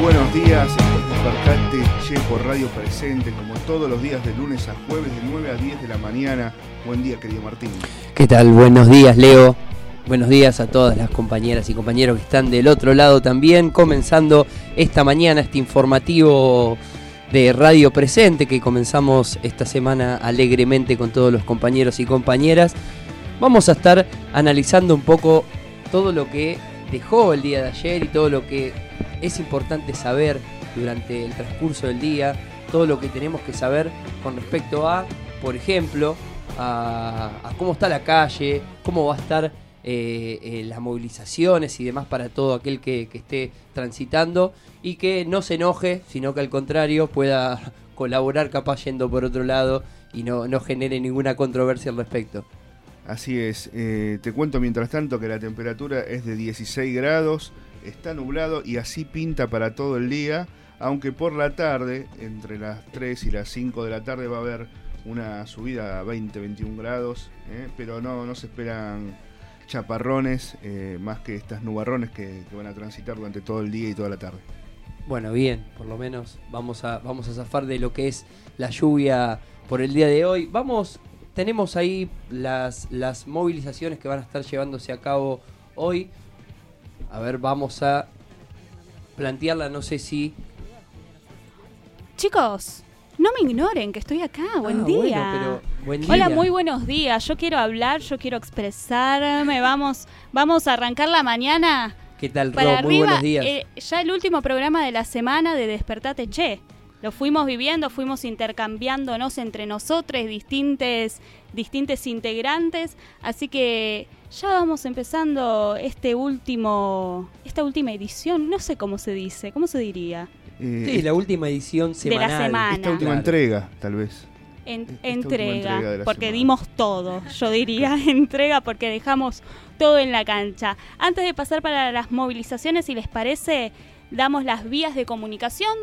Buenos días, esto es Despertate Che por Radio Presente, como todos los días de lunes a jueves de 9 a 10 de la mañana. Buen día, querido Martín. ¿Qué tal? Buenos días, Leo. Buenos días a todas las compañeras y compañeros que están del otro lado también, comenzando esta mañana este informativo de Radio Presente que comenzamos esta semana alegremente con todos los compañeros y compañeras. Vamos a estar analizando un poco todo lo que dejó el día de ayer y todo lo que es importante saber durante el transcurso del día, todo lo que tenemos que saber con respecto a, por ejemplo, a, a cómo está la calle, cómo va a estar eh, eh, las movilizaciones y demás para todo aquel que, que esté transitando y que no se enoje, sino que al contrario pueda colaborar capaz yendo por otro lado y no, no genere ninguna controversia al respecto. Así es, eh, te cuento mientras tanto que la temperatura es de 16 grados, está nublado y así pinta para todo el día, aunque por la tarde, entre las 3 y las 5 de la tarde va a haber una subida a 20-21 grados, eh, pero no, no se esperan chaparrones eh, más que estas nubarrones que, que van a transitar durante todo el día y toda la tarde. Bueno, bien, por lo menos vamos a, vamos a zafar de lo que es la lluvia por el día de hoy. Vamos, tenemos ahí las, las movilizaciones que van a estar llevándose a cabo hoy. A ver, vamos a plantearla, no sé si... Chicos, no me ignoren que estoy acá. Buen Ah, día. bueno, pero buen Hola, día. muy buenos días. Yo quiero hablar, yo quiero expresarme. Vamos, vamos a arrancar la mañana ¿Qué tal, para Ro? Muy arriba. buenos días. Eh, ya el último programa de la semana de Despertate Che. Lo fuimos viviendo, fuimos intercambiándonos entre nosotros, distintos, distintos integrantes. Así que ya vamos empezando este último, esta última edición. No sé cómo se dice, ¿cómo se diría? Eh, sí, la última edición De la semanal. semana. esta última Claro. entrega, tal vez. En- entrega, porque semana. dimos todo, yo diría, entrega porque dejamos todo en la cancha. Antes de pasar para las movilizaciones, si les parece, damos las vías de comunicación.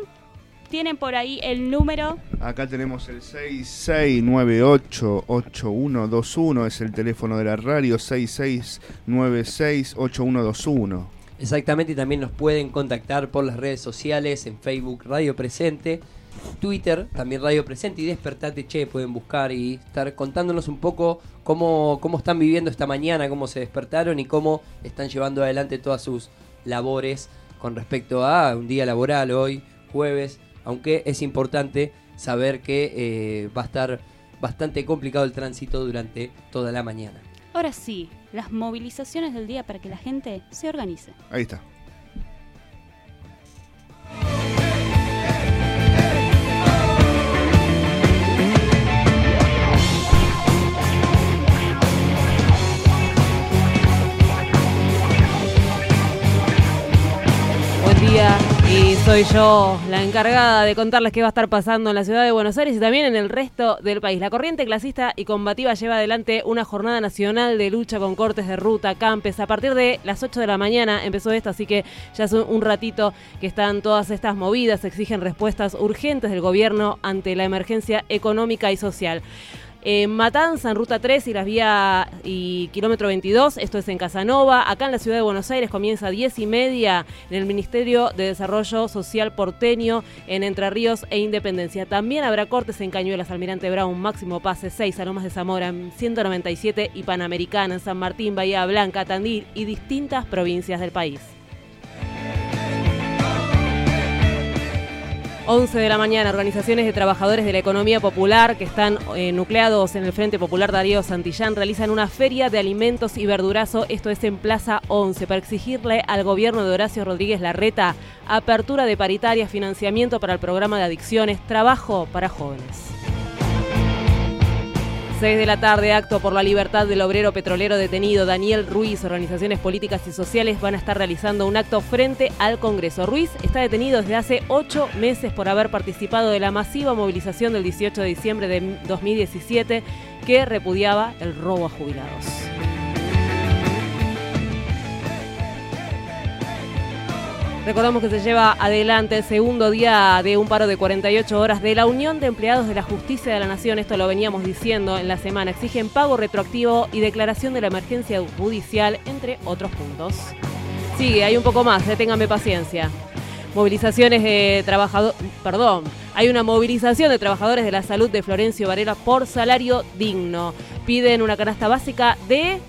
Tienen por ahí el número. Acá tenemos el 66988121, es el teléfono de la radio, 66968121. Exactamente, y también nos pueden contactar por las redes sociales, en Facebook Radio Presente, Twitter también Radio Presente y Despertate Che, pueden buscar y estar contándonos un poco cómo, cómo están viviendo esta mañana, cómo se despertaron y cómo están llevando adelante todas sus labores con respecto a un día laboral hoy, jueves, aunque es importante saber que eh, va a estar bastante complicado el tránsito durante toda la mañana. Ahora sí, las movilizaciones del día para que la gente se organice. Ahí está. Soy yo la encargada de contarles qué va a estar pasando en la ciudad de Buenos Aires y también en el resto del país. La corriente clasista y combativa lleva adelante una jornada nacional de lucha con cortes de ruta, campes. A partir de las 8 de la mañana empezó esto, así que ya hace un ratito que están todas estas movidas, exigen respuestas urgentes del gobierno ante la emergencia económica y social. En Matanza, en Ruta 3 y las vías y kilómetro 22, esto es en Casanova. Acá en la ciudad de Buenos Aires comienza a 10 y media en el Ministerio de Desarrollo Social porteño en Entre Ríos e Independencia. También habrá cortes en Cañuelas, Almirante Brown, Máximo Pase 6, Lomas de Zamora, en 197 y Panamericana, en San Martín, Bahía Blanca, Tandil y distintas provincias del país. 11 de la mañana, organizaciones de trabajadores de la economía popular que están eh, nucleados en el Frente Popular Darío Santillán realizan una feria de alimentos y verdurazo, esto es en Plaza 11, para exigirle al gobierno de Horacio Rodríguez Larreta apertura de paritarias, financiamiento para el programa de adicciones, trabajo para jóvenes. 6 de la tarde, acto por la libertad del obrero petrolero detenido Daniel Ruiz. Organizaciones políticas y sociales van a estar realizando un acto frente al Congreso. Ruiz está detenido desde hace ocho meses por haber participado de la masiva movilización del 18 de diciembre de 2017 que repudiaba el robo a jubilados. Recordamos que se lleva adelante el segundo día de un paro de 48 horas de la Unión de Empleados de la Justicia de la Nación. Esto lo veníamos diciendo en la semana. Exigen pago retroactivo y declaración de la emergencia judicial, entre otros puntos. Sigue, hay un poco más, eh, ténganme paciencia. Movilizaciones de trabajadores, perdón, hay una movilización de trabajadores de la salud de Florencio Varela por salario digno. Piden una canasta básica de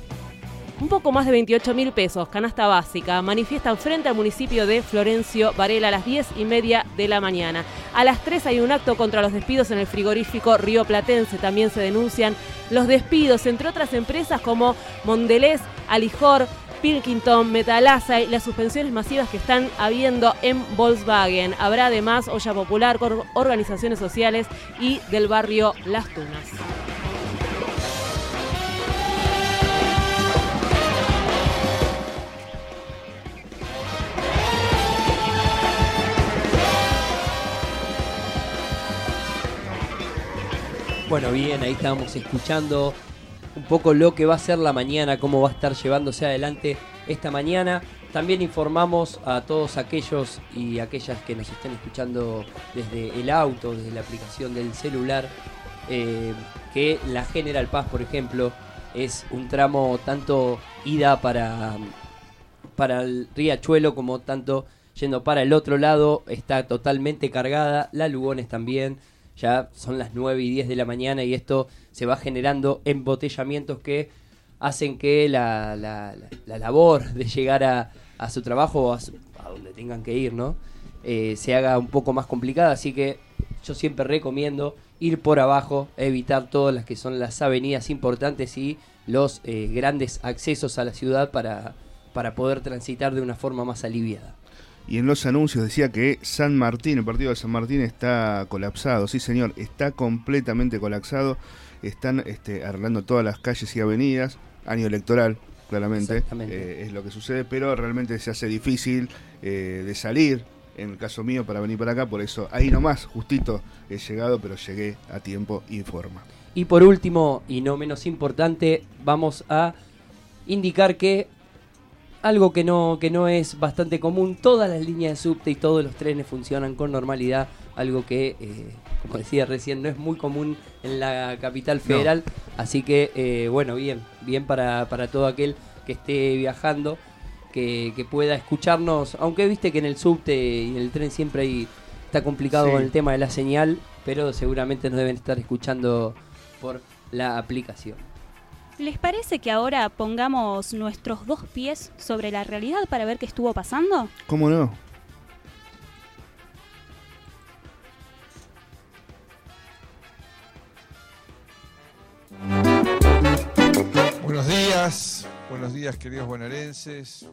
un poco más de 28 mil pesos, canasta básica. Manifiestan frente al municipio de Florencio Varela a las 10 y media de la mañana. A las 3 hay un acto contra los despidos en el frigorífico Río Platense. También se denuncian los despidos, entre otras empresas como Mondelez, Alijor, Pilkington, Metalasa y las suspensiones masivas que están habiendo en Volkswagen. Habrá además olla popular con organizaciones sociales y del barrio Las Tunas. Bueno, bien, ahí estábamos escuchando un poco lo que va a ser la mañana, cómo va a estar llevándose adelante esta mañana. También informamos a todos aquellos y aquellas que nos estén escuchando desde el auto, desde la aplicación del celular, eh, que la General Paz, por ejemplo, es un tramo tanto ida para, para el Riachuelo como tanto yendo para el otro lado, está totalmente cargada, la Lugones también, ya son las 9 y 10 de la mañana y esto se va generando embotellamientos que hacen que la, la- la- la labor de llegar a, a su trabajo o a, su- a donde tengan que ir, ¿no? Eh, se haga un poco más complicada, así que yo siempre recomiendo ir por abajo, evitar todas las que son las avenidas importantes y los eh, grandes accesos a la ciudad para, para poder transitar de una forma más aliviada. Y en los anuncios decía que San Martín, el partido de San Martín está colapsado. Sí, señor, está completamente colapsado. Están este, arreglando todas las calles y avenidas. Año electoral, claramente. Eh, es lo que sucede, pero realmente se hace difícil eh, de salir. En el caso mío, para venir para acá, por eso ahí nomás, justito he llegado, pero llegué a tiempo y forma. Y por último, y no menos importante, vamos a indicar que algo que no, que no es bastante común, todas las líneas de subte y todos los trenes funcionan con normalidad, algo que, eh, como decía recién, no es muy común en la capital federal, así que, eh, bueno, bien, bien para, para todo aquel que esté viajando, que, que pueda escucharnos, aunque viste que en el subte y en el tren siempre hay, está complicado Sí. con el tema de la señal, pero seguramente nos deben estar escuchando por la aplicación. ¿Les parece que ahora pongamos nuestros dos pies sobre la realidad para ver qué estuvo pasando? ¿Cómo no? Buenos días, buenos días queridos bonaerenses,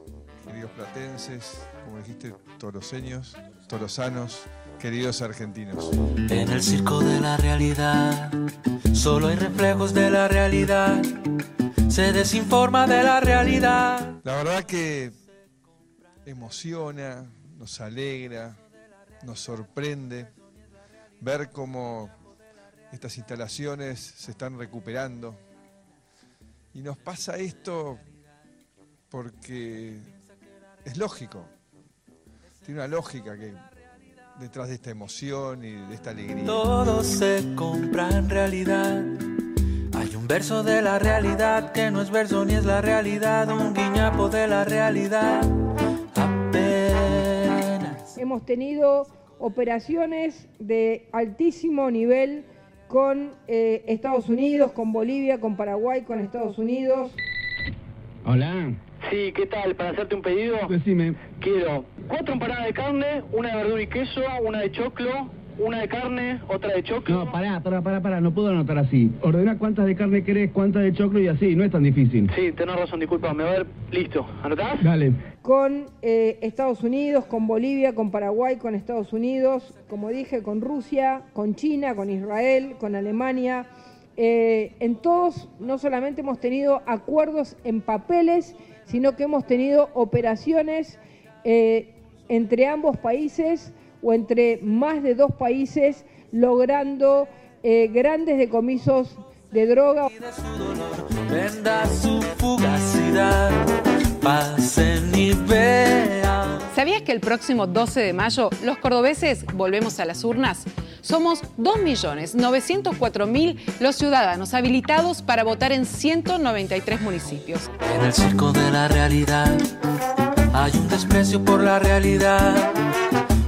queridos platenses, como dijiste, toroseños, torosanos, queridos argentinos. En el circo de la realidad, solo hay reflejos de la realidad. Se desinforma de la realidad. La verdad que emociona, nos alegra, nos sorprende ver cómo estas instalaciones se están recuperando. Y nos pasa esto porque es lógico. Tiene una lógica que detrás de esta emoción y de esta alegría. Todo se compra en realidad. Hay un verso de la realidad que no es verso ni es la realidad, un guiñapo de la realidad. Apenas. Hemos tenido operaciones de altísimo nivel con eh, Estados Unidos, con Bolivia, con Paraguay, con Estados Unidos. Hola, Sí, ¿qué tal? Para hacerte un pedido, decime. quiero cuatro empanadas de carne, una de verdura y queso, una de choclo, una de carne, otra de choclo. No, pará, pará, pará, pará, no puedo anotar así. Ordena cuántas de carne querés, cuántas de choclo y así, no es tan difícil. Sí, tenés razón, disculpa, me va a ver. Listo, ¿anotás? Dale. con eh, Estados Unidos, con Bolivia, con Paraguay, con Estados Unidos, como dije, con Rusia, con China, con Israel, con Alemania, eh, en todos no solamente hemos tenido acuerdos en papeles, sino que hemos tenido operaciones eh, entre ambos países o entre más de dos países, logrando eh, grandes decomisos de droga. ¿Sabías que el próximo 12 de mayo los cordobeses volvemos a las urnas? Somos 2.904.000 los ciudadanos habilitados para votar en 193 municipios. En el circo de la realidad hay un desprecio por la realidad,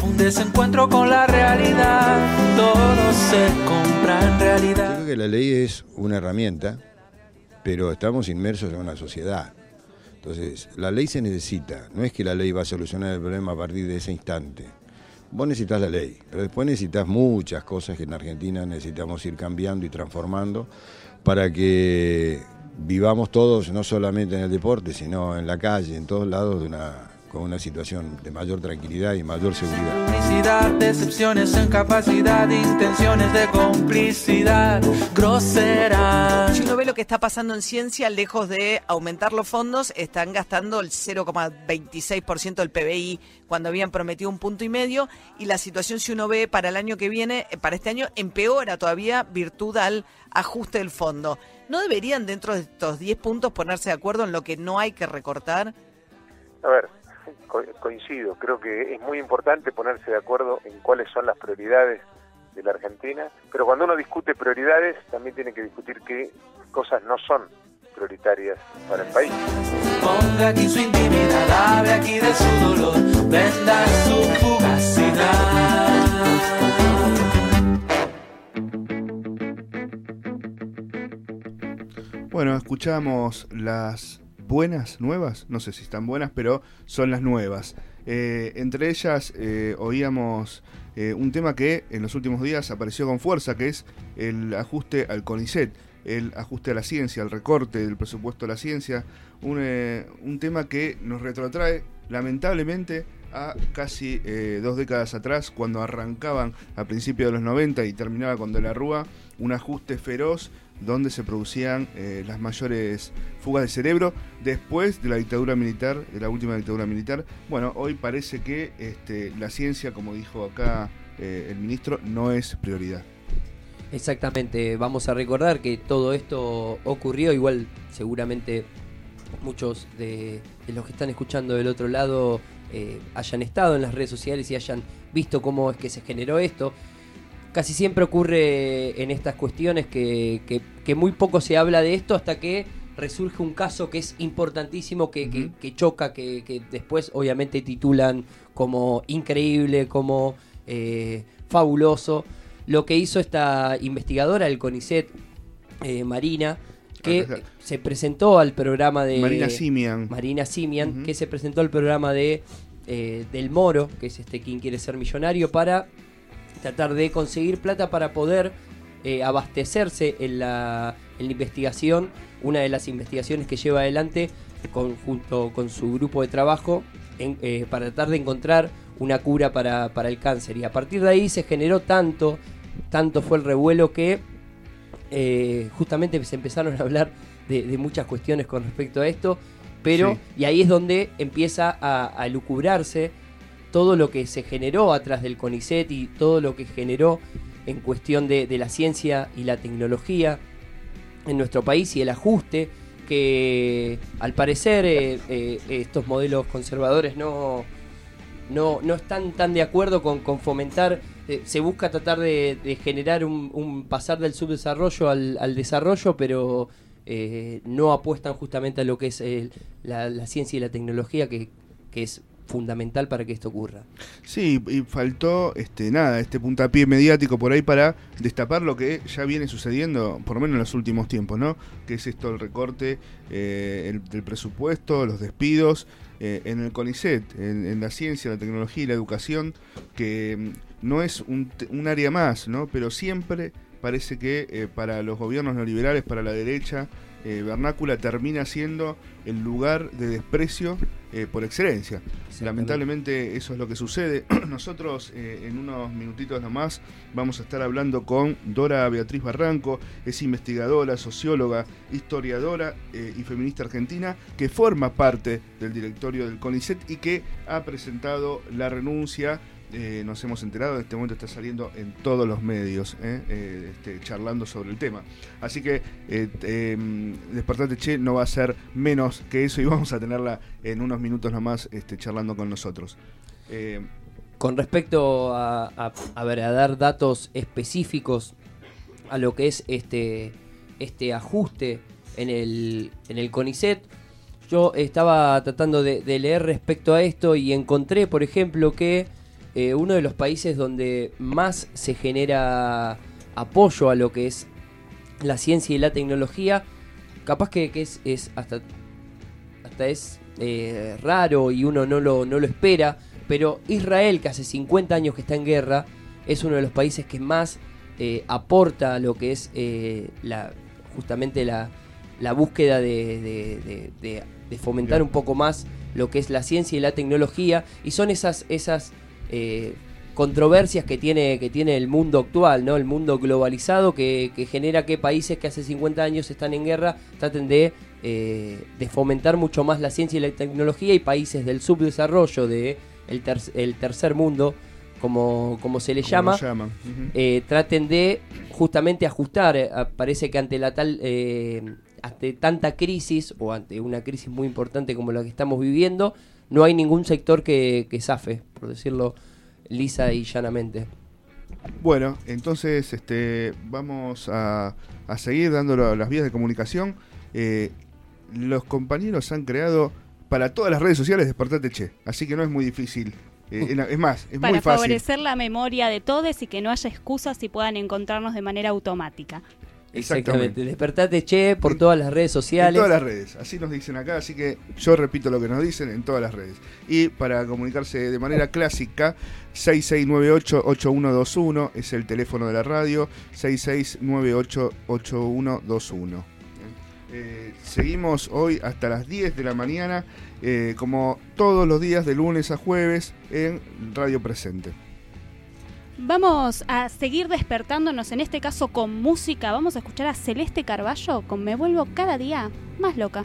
un desencuentro con la realidad. Todo se compra en realidad. Creo que la ley es una herramienta, pero estamos inmersos en una sociedad. Entonces, la ley se necesita. No es que la ley va a solucionar el problema a partir de ese instante. Vos necesitas la ley, pero después necesitas muchas cosas que en Argentina necesitamos ir cambiando y transformando para que vivamos todos, no solamente en el deporte, sino en la calle, en todos lados, de una, con una situación de mayor tranquilidad y mayor seguridad. Complicidad, decepciones en capacidad, intenciones de complicidad, grosera. Si uno ve lo que está pasando en ciencia, lejos de aumentar los fondos, están gastando el 0,26% del PBI cuando habían prometido un punto y medio. Y la situación, si uno ve para el año que viene, eh, para este año, empeora todavía virtud al ajuste del fondo. ¿No deberían dentro de estos 10 puntos ponerse de acuerdo en lo que no hay que recortar? A ver, co- coincido. Creo que es muy importante ponerse de acuerdo en cuáles son las prioridades de la Argentina, pero cuando uno discute prioridades, también tiene que discutir qué cosas no son prioritarias para el país. Ponga aquí su intimidad, hable aquí de su dolor, venda su fugacidad. Bueno, escuchamos las buenas nuevas, no sé si están buenas, pero son las nuevas. Eh, entre ellas eh, oíamos eh, un tema que en los últimos días apareció con fuerza, que es el ajuste al CONICET, el ajuste a la ciencia, el recorte del presupuesto a la ciencia, un, un tema que nos retrotrae lamentablemente a casi dos décadas atrás, cuando arrancaban a principios de los 90 y terminaba con De la Rúa, un ajuste feroz donde se producían eh, las mayores fugas de cerebro después de la dictadura militar, de la última dictadura militar. Bueno, hoy parece que este, la ciencia, como dijo acá eh, el ministro, no es prioridad. Exactamente, vamos a recordar que todo esto ocurrió, igual seguramente muchos de, los que están escuchando del otro lado eh, hayan estado en las redes sociales y hayan visto cómo es que se generó esto. Casi siempre ocurre en estas cuestiones que, que- que muy poco se habla de esto hasta que resurge un caso que es importantísimo, que, que- que choca, que, después obviamente titulan como increíble, como eh, fabuloso. Lo que hizo esta investigadora del CONICET, eh, Marina, que se presentó al programa de... Marina Simian. Marina Simian, que se presentó al programa de eh, Del Moro, que es este quien quiere ser millonario, para tratar de conseguir plata para poder eh, abastecerse en la, en la investigación, una de las investigaciones que lleva adelante con- junto con su grupo de trabajo en- eh, para tratar de encontrar una cura para, para el cáncer. Y a partir de ahí se generó tanto, tanto fue el revuelo que eh, justamente se empezaron a hablar de, de muchas cuestiones con respecto a esto, pero Sí. y ahí es donde empieza a, a lucubrarse todo lo que se generó atrás del CONICET y todo lo que generó en cuestión de, la ciencia y la tecnología en nuestro país y el ajuste que al parecer eh, eh, estos modelos conservadores no, no, no están tan de acuerdo con, fomentar, eh, se busca tratar de, generar un, pasar del subdesarrollo al, desarrollo, pero no apuestan justamente a lo que es la, la ciencia y la tecnología, que, que es fundamental para que esto ocurra. Sí, y faltó este nada, este puntapié mediático por ahí para destapar lo que ya viene sucediendo, por lo menos en los últimos tiempos, ¿no? Que es esto el recorte eh, el- del presupuesto, los despidos eh, en el CONICET, en, la ciencia, la tecnología y la educación, que mm, no es un, un área más, ¿no? Pero siempre parece que eh, para los gobiernos neoliberales, para la derecha, eh, vernácula termina siendo el lugar de desprecio eh, por excelencia. Lamentablemente eso es lo que sucede. Nosotros eh, en unos minutitos nomás vamos a estar hablando con Dora Beatriz Barranco, es investigadora, socióloga, historiadora eh, y feminista argentina, que forma parte del directorio del CONICET y que ha presentado la renuncia eh, nos hemos enterado, en este momento está saliendo en todos los medios, eh, eh, este, charlando sobre el tema. Así que eh, Despertate Che no va a ser menos que eso y vamos a tenerla en unos minutos nomás este, charlando con nosotros. Con respecto a, a- ver, a dar datos específicos a lo que es este, este ajuste en el, en el CONICET, yo estaba tratando de leer respecto a esto y encontré, por ejemplo, que eh, uno de los países donde más se genera apoyo a lo que es la ciencia y la tecnología, capaz que, que es, es hasta hasta es eh, raro y uno no lo, no lo espera, pero Israel, que hace 50 años que está en guerra, es uno de los países que más eh, aporta a lo que es la, justamente la, la búsqueda de, de- de- fomentar un poco más lo que es la ciencia y la tecnología, y son esas, esas eh, controversias que tiene, que tiene el mundo actual, ¿no? El mundo globalizado que, que genera que países que hace 50 años están en guerra traten de, eh, de fomentar mucho más la ciencia y la tecnología y países del subdesarrollo, de el, ter- el tercer mundo, como, como se le Como llama, eh, traten de justamente ajustar. Parece que ante la tal, eh, ante tanta crisis o ante una crisis muy importante como la que estamos viviendo, no hay ningún sector que, que zafe, por decirlo lisa y llanamente. Bueno, entonces este, vamos a, a seguir dando la- las vías de comunicación. Eh, los compañeros han creado para todas las redes sociales Despertate Che, así que no es muy difícil. Eh, es más, es Para muy fácil. favorecer la memoria de todos y que no haya excusas y puedan encontrarnos de manera automática. Exactamente. Despertate Che por todas las redes sociales. En todas las redes, así nos dicen acá, así que yo repito lo que nos dicen en todas las redes. Y para comunicarse de manera clásica, 6698-8121 es el teléfono de la radio, 6698-8121. Eh, seguimos hoy hasta las 10 de la mañana, eh, como todos los días de lunes a jueves en Radio Presente. Vamos a seguir despertándonos, en este caso con música. Vamos a escuchar a Celeste Carballo con Me vuelvo cada día más loca.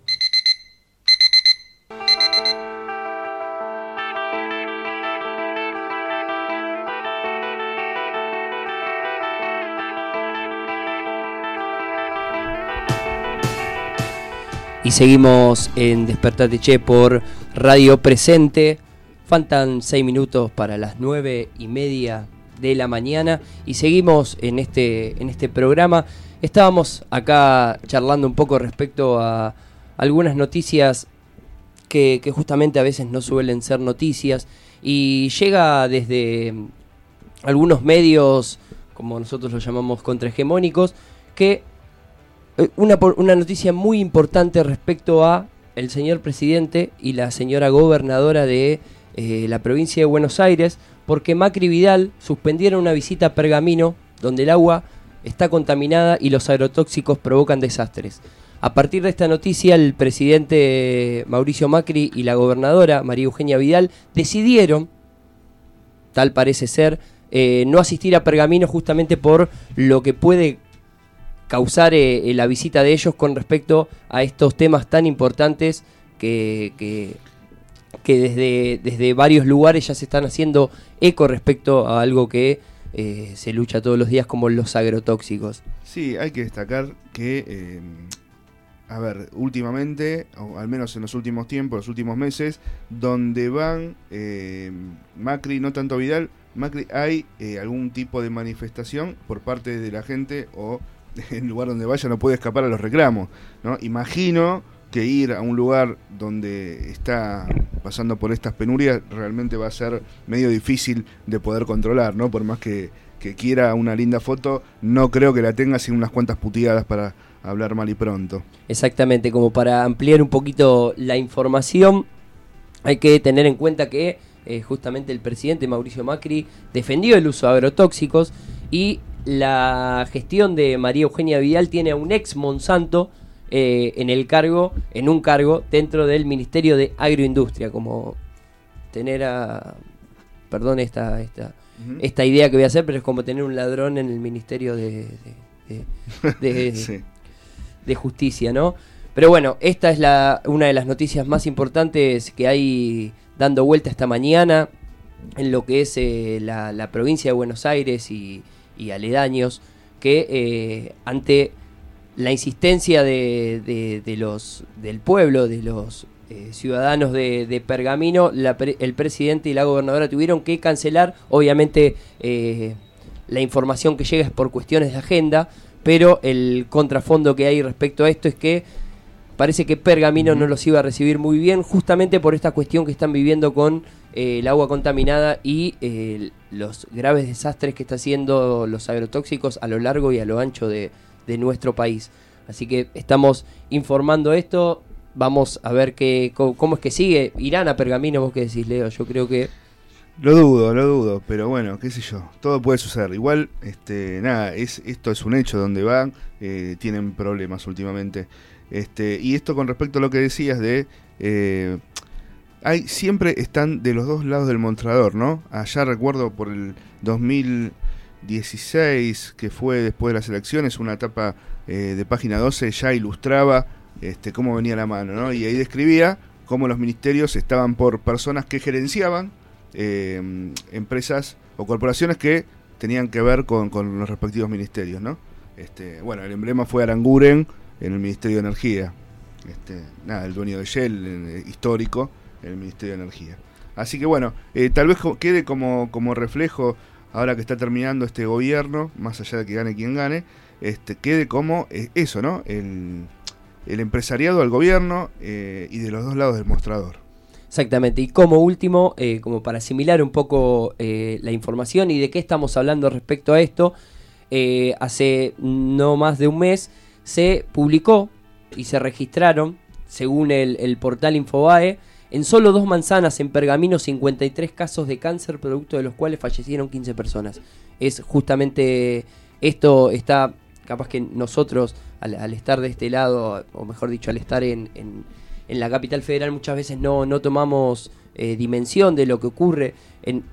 Seguimos en Despertate Che por Radio Presente. Faltan seis minutos para las nueve y media de la mañana. Y seguimos en este, en este programa. Estábamos acá charlando un poco respecto a algunas noticias que, que justamente a veces no suelen ser noticias. Y llega desde algunos medios, como nosotros los llamamos contrahegemónicos, que una, por- una noticia muy importante respecto a el señor presidente y la señora gobernadora de eh, la provincia de Buenos Aires, porque Macri y Vidal suspendieron una visita a Pergamino, donde el agua está contaminada y los agrotóxicos provocan desastres. A partir de esta noticia, el presidente Mauricio Macri y la gobernadora María Eugenia Vidal decidieron tal parece ser, eh, no asistir a Pergamino justamente por lo que puede causar eh, eh, la visita de ellos con respecto a estos temas tan importantes que, que, desde, desde varios lugares ya se están haciendo eco respecto a algo que eh, se lucha todos los días como los agrotóxicos. Sí, hay que destacar que, eh, a ver, últimamente, o al menos en los últimos tiempos, los últimos meses, donde van eh, Macri, no tanto Vidal, Macri, hay algún tipo de manifestación por parte de la gente o el lugar donde vaya no puede escapar a los reclamos. ¿no? Imagino que ir a un lugar donde está pasando por estas penurias realmente va a ser medio difícil de poder controlar, ¿no? Por más que, que quiera una linda foto, no creo que la tenga sin unas cuantas puteadas para hablar mal y pronto. Exactamente, como para ampliar un poquito la información, hay que tener en cuenta que eh, justamente el presidente Mauricio Macri defendió el uso de agrotóxicos y la gestión de María Eugenia Vidal tiene a un ex Monsanto eh, en el cargo, en un cargo dentro del Ministerio de Agroindustria, como tener a, perdón esta, esta, esta idea que voy a hacer, pero es como tener un ladrón en el Ministerio de, de- de- de- Sí. de justicia, ¿no? Pero bueno, esta es la, una de las noticias más importantes que hay dando vuelta esta mañana en lo que es eh, la, la provincia de Buenos Aires y, y aledaños, que eh, ante la insistencia de, de- de los, del pueblo, de los eh, ciudadanos de, de Pergamino, la pre- el presidente y la gobernadora tuvieron que cancelar, obviamente eh, la información que llega es por cuestiones de agenda, pero el contrafondo que hay respecto a esto es que parece que Pergamino no los iba a recibir muy bien, justamente por esta cuestión que están viviendo con eh, el agua contaminada y eh, los graves desastres que está haciendo los agrotóxicos a lo largo y a lo ancho de, de nuestro país. Así que estamos informando esto, vamos a ver qué, cómo es que sigue. Irán a Pergamino, vos qué decís, Leo, yo creo que... Lo dudo, lo dudo, pero bueno, qué sé yo, todo puede suceder. Igual, este, nada, es, esto es un hecho donde van, eh, tienen problemas últimamente. Este, y esto con respecto a lo que decías de, hay siempre están de los dos lados del mostrador, ¿no? Allá recuerdo por el 2016 que fue después de las elecciones una etapa eh, de página 12 ya ilustraba este, cómo venía la mano, ¿no? Y ahí describía cómo los ministerios estaban por personas que gerenciaban eh, empresas o corporaciones que tenían que ver con, los respectivos ministerios, ¿no? Este, bueno, el emblema fue Aranguren en el Ministerio de Energía. Este, nada, el dueño de Shell, eh, histórico, el Ministerio de Energía. Así que bueno, eh, tal vez quede como, como reflejo, ahora que está terminando este gobierno, más allá de que gane quien gane, este, quede como eh, eso, ¿no? El, empresariado al gobierno eh, y de los dos lados del mostrador. Exactamente, y como último, como para asimilar un poco la información y de qué estamos hablando respecto a esto, hace no más de un mes se publicó y se registraron, según el portal Infobae, en solo dos manzanas en Pergamino 53 casos de cáncer, producto de los cuales fallecieron 15 personas. Es justamente esto, está capaz que nosotros al, estar de este lado, o mejor dicho, al estar en, en- en la capital federal, muchas veces no, no tomamos eh, dimensión de lo que ocurre. En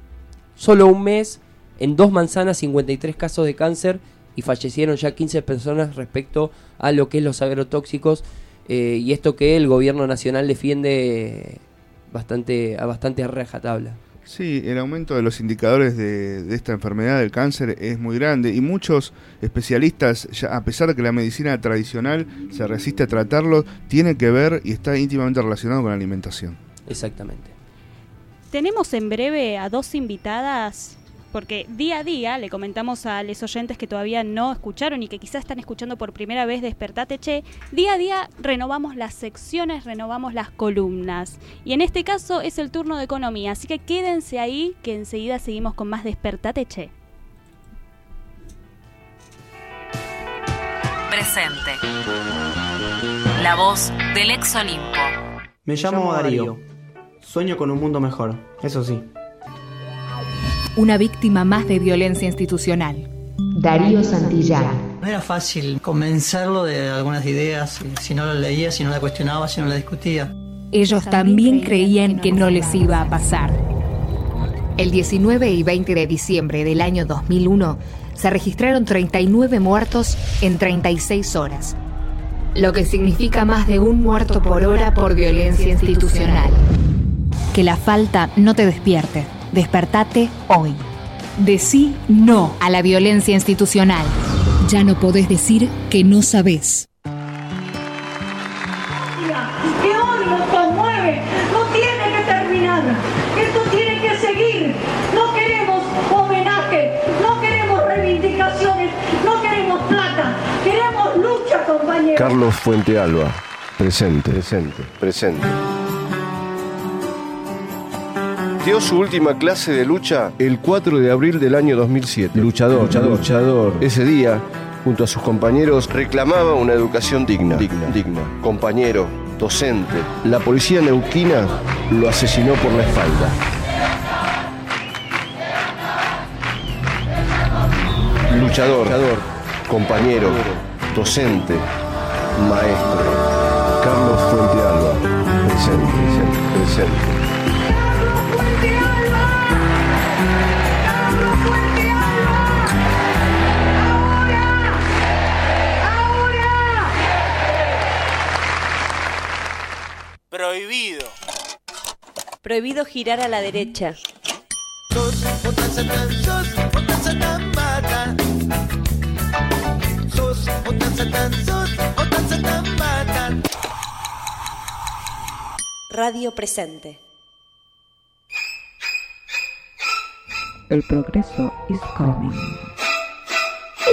solo un mes, en dos manzanas, 53 casos de cáncer y fallecieron ya 15 personas respecto a lo que es los agrotóxicos eh, y esto que el gobierno nacional defiende bastante a bastante rajatabla. Sí, el aumento de los indicadores de, de esta enfermedad del cáncer es muy grande y muchos especialistas, ya, a pesar de que la medicina tradicional se resiste a tratarlo, tiene que ver y está íntimamente relacionado con la alimentación. Exactamente. Tenemos en breve a dos invitadas, porque día a día le comentamos a los oyentes que todavía no escucharon y que quizás están escuchando por primera vez Despertate Che, día a día renovamos las secciones, renovamos las columnas. Y en este caso es el turno de economía, así que quédense ahí que enseguida seguimos con más Despertate Che. Presente. La voz del ex Olimpo. Me llamo Darío. Sueño con un mundo mejor, eso sí. Una víctima más de violencia institucional. Darío Santillán. No era fácil convencerlo de algunas ideas, si no lo leía, si no la cuestionaba, si no la discutía. Ellos también creían que no les iba a pasar. El 19 y 20 de diciembre del año 2001 se registraron 39 muertos en 36 horas, lo que significa más de un muerto por hora por violencia institucional. Que la falta no te despierte. Despertate hoy. Decí no a la violencia institucional. Ya no podés decir que no sabés. que hoy nos conmueve, no tiene que terminar, esto tiene que seguir. No queremos homenaje, no queremos reivindicaciones, no queremos plata, queremos lucha, compañeros. Carlos Fuente Alba, presente, presente, presente. Dio su última clase de lucha el 4 de abril del año 2007. Luchador, luchador, luchador. Ese día, junto a sus compañeros, reclamaba una educación digna, digna, digna. Compañero, docente. La policía neuquina lo asesinó por la espalda. Luchador, luchador, compañero, docente, maestro. Carlos Fuente Alba, presente, presente, presente. Prohibido. Prohibido girar a la derecha. Radio presente. El progreso is coming.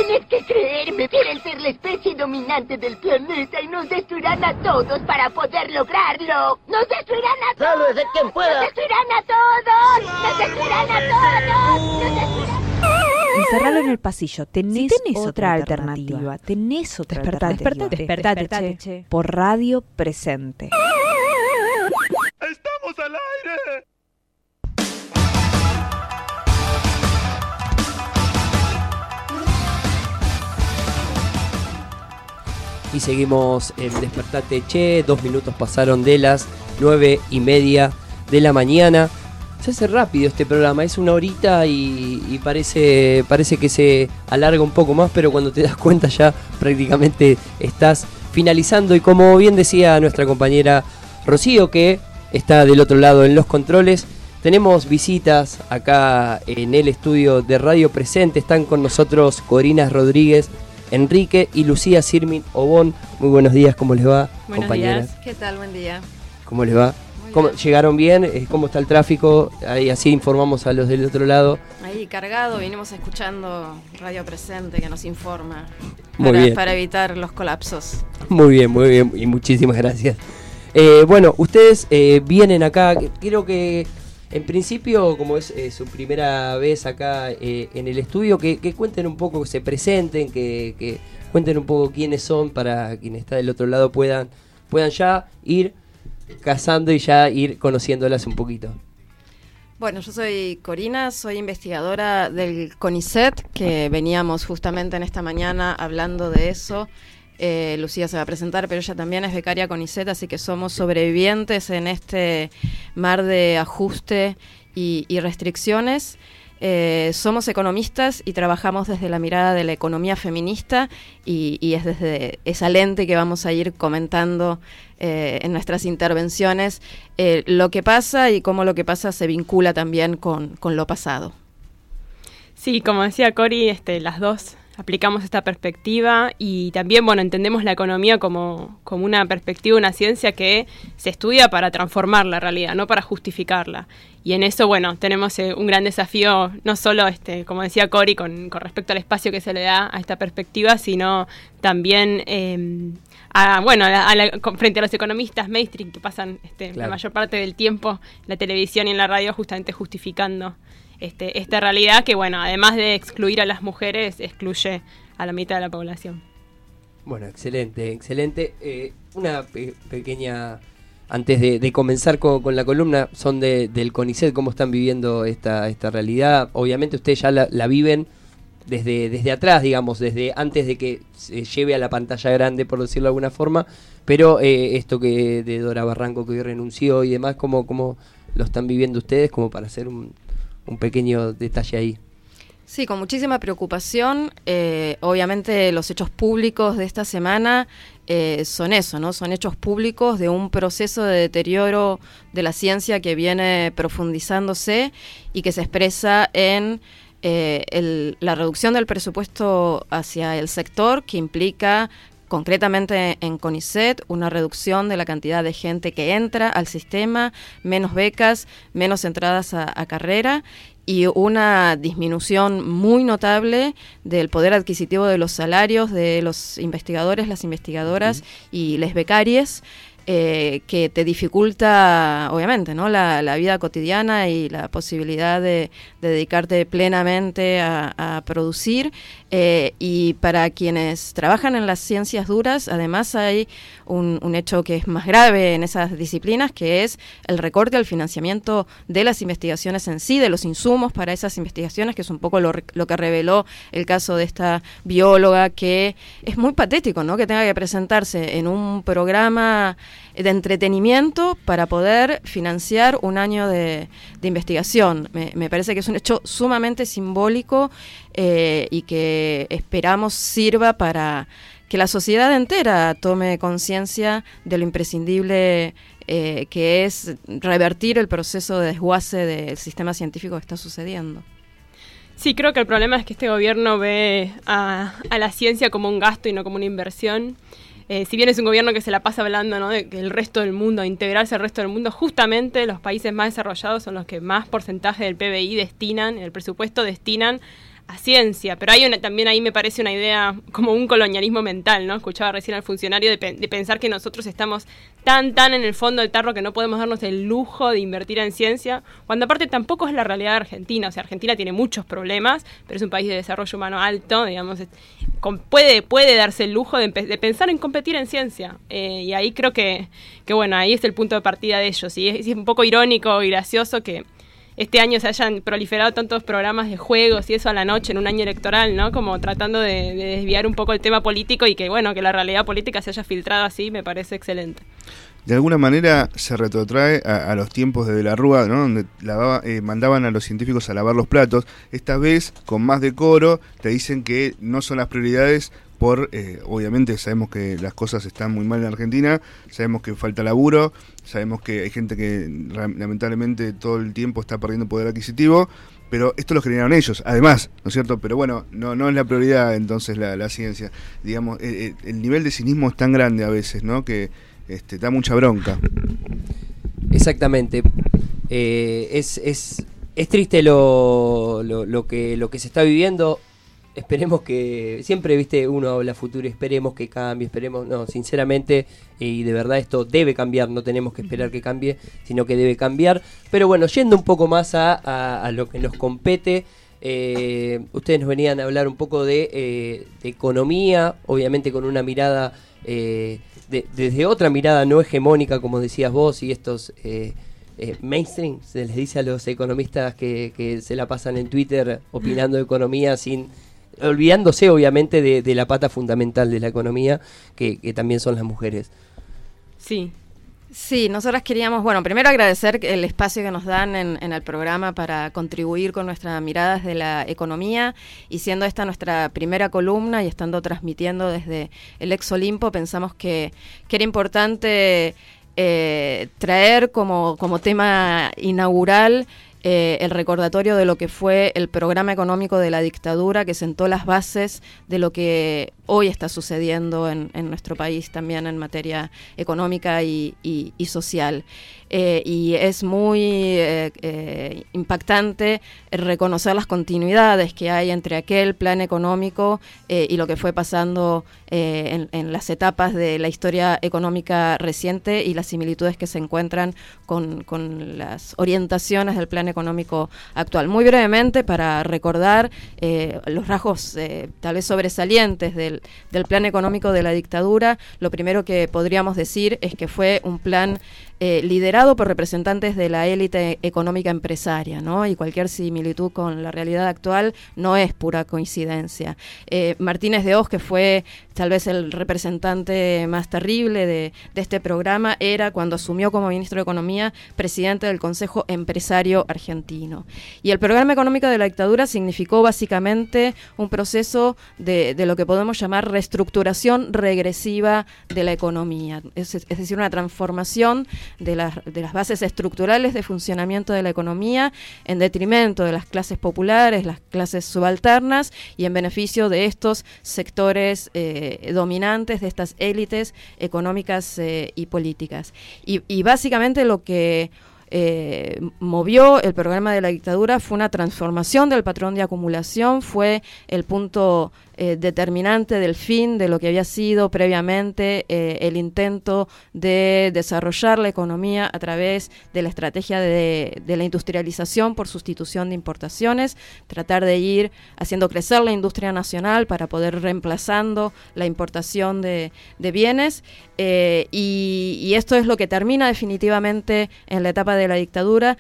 Tienes que creerme, quieren ser la especie dominante del planeta y nos destruirán a todos para poder lograrlo. ¡Nos destruirán a todos! ¡Sálvese quien pueda! ¡Nos destruirán a todos! ¡Nos destruirán a todos! ¡Nos destruirán! Encerralo en el pasillo. Tenés, tenés otra, otra alternativa. Tenés otra Despertate, alternativa. despertate, Despertate, despertate, che. che. Por radio presente. ¡Estamos al aire! Y seguimos en Despertate Che, dos minutos pasaron de las nueve y media de la mañana. Se hace rápido este programa, es una horita y, parece, parece que se alarga un poco más, pero cuando te das cuenta ya prácticamente estás finalizando. Y como bien decía nuestra compañera Rocío, que está del otro lado en los controles, tenemos visitas acá en el estudio de Radio Presente. Están con nosotros Corina Rodríguez, Enrique y Lucía Sirmin Obón. Muy buenos días, ¿cómo les va, Buenos compañeras? días, ¿qué tal? Buen día. ¿Cómo les va? ¿Cómo- ¿Llegaron bien? Eh, ¿Cómo está el tráfico? Ahí así informamos a los del otro lado. Ahí cargado, vinimos escuchando Radio Presente que nos informa Muy para, bien. para evitar los colapsos. Muy bien, muy bien, y muchísimas gracias. Eh, bueno, ustedes eh, vienen acá, creo que en principio, como es eh, su primera vez acá eh, en el estudio, que, cuenten un poco, que se presenten, que, que cuenten un poco quiénes son para quien está del otro lado puedan, puedan ya ir cazando y ya ir conociéndolas un poquito. Bueno, yo soy Corina, soy investigadora del CONICET, que veníamos justamente en esta mañana hablando de eso. Eh, Lucía se va a presentar, pero ella también es becaria con ISET, así que somos sobrevivientes en este mar de ajuste y, restricciones. Eh, somos economistas y trabajamos desde la mirada de la economía feminista y, es desde esa lente que vamos a ir comentando eh, en nuestras intervenciones lo que pasa y cómo lo que pasa se vincula también con, con lo pasado. Sí, como decía Cori, este, las dos aplicamos esta perspectiva y también, bueno, entendemos la economía como, como una perspectiva, una ciencia que se estudia para transformar la realidad, no para justificarla. Y en eso, bueno, tenemos eh, un gran desafío, no solo, este, como decía Cori, con, con respecto al espacio que se le da a esta perspectiva, sino también... Eh, a, bueno, a la- frente a los economistas mainstream que pasan este, la mayor parte del tiempo en la televisión y en la radio justamente justificando este, esta realidad que, bueno, además de excluir a las mujeres, excluye a la mitad de la población. Bueno, excelente, excelente. Eh, una pe- pequeña, antes de, de comenzar con, con la columna, son de, del CONICET, cómo están viviendo esta, esta realidad. Obviamente ustedes ya la, la viven desde, desde atrás, digamos, desde antes de que se lleve a la pantalla grande, por decirlo de alguna forma, pero eh, esto que de Dora Barranco que hoy renunció y demás, ¿cómo, cómo lo están viviendo ustedes? Como para hacer un, un pequeño detalle ahí. Sí, con muchísima preocupación. Eh, obviamente los hechos públicos de esta semana eh, son eso, ¿no? Son hechos públicos de un proceso de deterioro de la ciencia que viene profundizándose y que se expresa en eh, la reducción del presupuesto hacia el sector que implica concretamente en CONICET, una reducción de la cantidad de gente que entra al sistema, menos becas, menos entradas a, a carrera y una disminución muy notable del poder adquisitivo de los salarios de los investigadores, las investigadoras y les becarias. Eh, que te dificulta, obviamente, ¿no? la, vida cotidiana y la posibilidad de, de dedicarte plenamente a, producir. Eh, y para quienes trabajan en las ciencias duras, además hay un, hecho que es más grave en esas disciplinas, que es el recorte al financiamiento de las investigaciones en sí, de los insumos para esas investigaciones, que es un poco lo, lo que reveló el caso de esta bióloga, que es muy patético, ¿no? Que tenga que presentarse en un programa de entretenimiento para poder financiar un año de, investigación. Me, parece que es un hecho sumamente simbólico eh, y que esperamos sirva para que la sociedad entera tome conciencia de lo imprescindible eh, que es revertir el proceso de desguace del sistema científico que está sucediendo. Sí, creo que el problema es que este gobierno ve a la ciencia como un gasto y no como una inversión. Eh, si bien es un gobierno que se la pasa hablando ¿no? de que el resto del mundo, integrarse al resto del mundo, justamente los países más desarrollados son los que más porcentaje del PBI destinan, el presupuesto destinan a ciencia. Pero hay una, también ahí me parece una idea como un colonialismo mental, ¿no? Escuchaba recién al funcionario de, pe- de pensar que nosotros estamos tan, tan en el fondo del tarro que no podemos darnos el lujo de invertir en ciencia, cuando aparte tampoco es la realidad de Argentina. O sea, Argentina tiene muchos problemas, pero es un país de desarrollo humano alto, digamos, puede, puede darse el lujo de, pensar en competir en ciencia. Eh, y ahí creo que, que, bueno, ahí es el punto de partida de ellos. Y es un poco irónico y gracioso que este año se hayan proliferado tantos programas de juegos y eso a la noche en un año electoral, ¿no? Como tratando de, de desviar un poco el tema político y que, bueno, que la realidad política se haya filtrado así, me parece excelente. De alguna manera se retrotrae a, a los tiempos de, de la Rúa, ¿no? donde lavaba- eh, mandaban a los científicos a lavar los platos. Esta vez, con más decoro, te dicen que no son las prioridades por, eh, obviamente sabemos que las cosas están muy mal en Argentina, sabemos que falta laburo, sabemos que hay gente que lamentablemente todo el tiempo está perdiendo poder adquisitivo, pero esto lo generaron ellos, además, ¿no es cierto? Pero bueno, no, no es la prioridad entonces la, ciencia. Digamos, eh, eh, el nivel de cinismo es tan grande a veces, ¿no? Que este, da mucha bronca. Exactamente. Es, es, es triste lo, lo que, lo que se está viviendo. Esperemos que. Siempre, viste, uno habla futuro, esperemos que cambie, esperemos. No, sinceramente, y de verdad esto debe cambiar, no tenemos que esperar que cambie, sino que debe cambiar. Pero bueno, yendo un poco más a, a- lo que nos compete. eh, ustedes nos venían a hablar un poco de, eh, de economía, obviamente con una mirada, eh, de- desde otra mirada no hegemónica, como decías vos, y estos eh, eh, mainstream, se les dice a los economistas que, que se la pasan en Twitter opinando de economía sin olvidándose obviamente de, de la pata fundamental de la economía, que, que también son las mujeres. Sí, Sí, nosotras queríamos, bueno, primero agradecer el espacio que nos dan en, el programa para contribuir con nuestra mirada desde la economía y siendo esta nuestra primera columna y estando transmitiendo desde el ex Olimpo, pensamos que, que era importante eh, traer como, como tema inaugural eh, el recordatorio de lo que fue el programa económico de la dictadura que sentó las bases de lo que hoy está sucediendo en, en nuestro país también en materia económica y, y, social. Eh, y es muy eh, eh, impactante reconocer las continuidades que hay entre aquel plan económico y lo que fue pasando en, en, las etapas de la historia económica reciente y las similitudes que se encuentran con, con las orientaciones del plan económico actual. Muy brevemente, para recordar los rasgos tal vez sobresalientes del, del plan económico de la dictadura, lo primero que podríamos decir es que fue un plan eh, liderado por representantes de la élite económica empresaria, ¿no? Y cualquier similitud con la realidad actual no es pura coincidencia. Eh, Martínez de Oz, que fue tal vez el representante más terrible de, de, este programa, era cuando asumió como ministro de Economía presidente del Consejo Empresario Argentino. Y el programa económico de la dictadura significó básicamente un proceso de, de lo que podemos llamar reestructuración regresiva de la economía, es, es decir, una transformación de las, de las bases estructurales de funcionamiento de la economía en detrimento de las clases populares, las clases subalternas y en beneficio de estos sectores eh, dominantes, de estas élites económicas eh, y políticas. Y, básicamente lo que eh, movió el programa de la dictadura fue una transformación del patrón de acumulación, fue el punto eh, determinante del fin de lo que había sido previamente eh, el intento de desarrollar la economía a través de la estrategia de, la industrialización por sustitución de importaciones, tratar de ir haciendo crecer la industria nacional para poder reemplazando la importación de, bienes eh, y, y, esto es lo que termina definitivamente en la etapa de la dictadura,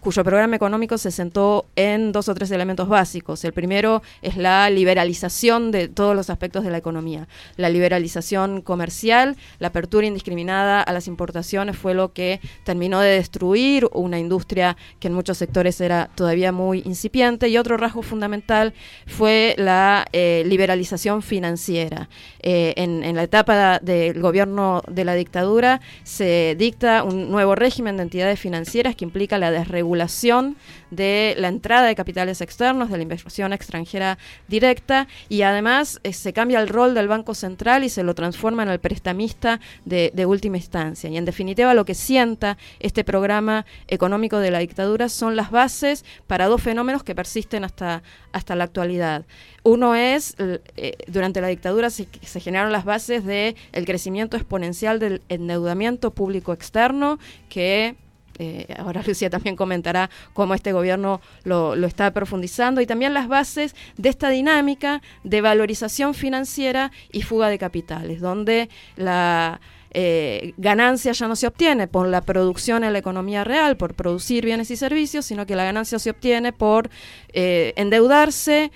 cuyo programa económico se sentó en dos o tres elementos básicos. El primero es la liberalización de todos los aspectos de la economía. La liberalización comercial, la apertura indiscriminada a las importaciones fue lo que terminó de destruir una industria que en muchos sectores era todavía muy incipiente y otro rasgo fundamental fue la eh, liberalización financiera. Eh, en, en, la etapa del gobierno de la dictadura se dicta un nuevo régimen de entidades financieras que implica la desregulación de la entrada de capitales externos, de la inversión extranjera directa y además eh, se cambia el rol del Banco Central y se lo transforma en el prestamista de, de, última instancia. Y en definitiva lo que sienta este programa económico de la dictadura son las bases para dos fenómenos que persisten hasta, hasta la actualidad. Uno es, eh, durante la dictadura se, generaron las bases del el crecimiento exponencial del endeudamiento público externo que eh, ahora Lucía también comentará cómo este gobierno lo, está profundizando. Y también las bases de esta dinámica de valorización financiera y fuga de capitales, donde la eh, ganancia ya no se obtiene por la producción en la economía real, por producir bienes y servicios, sino que la ganancia se obtiene por eh, endeudarse,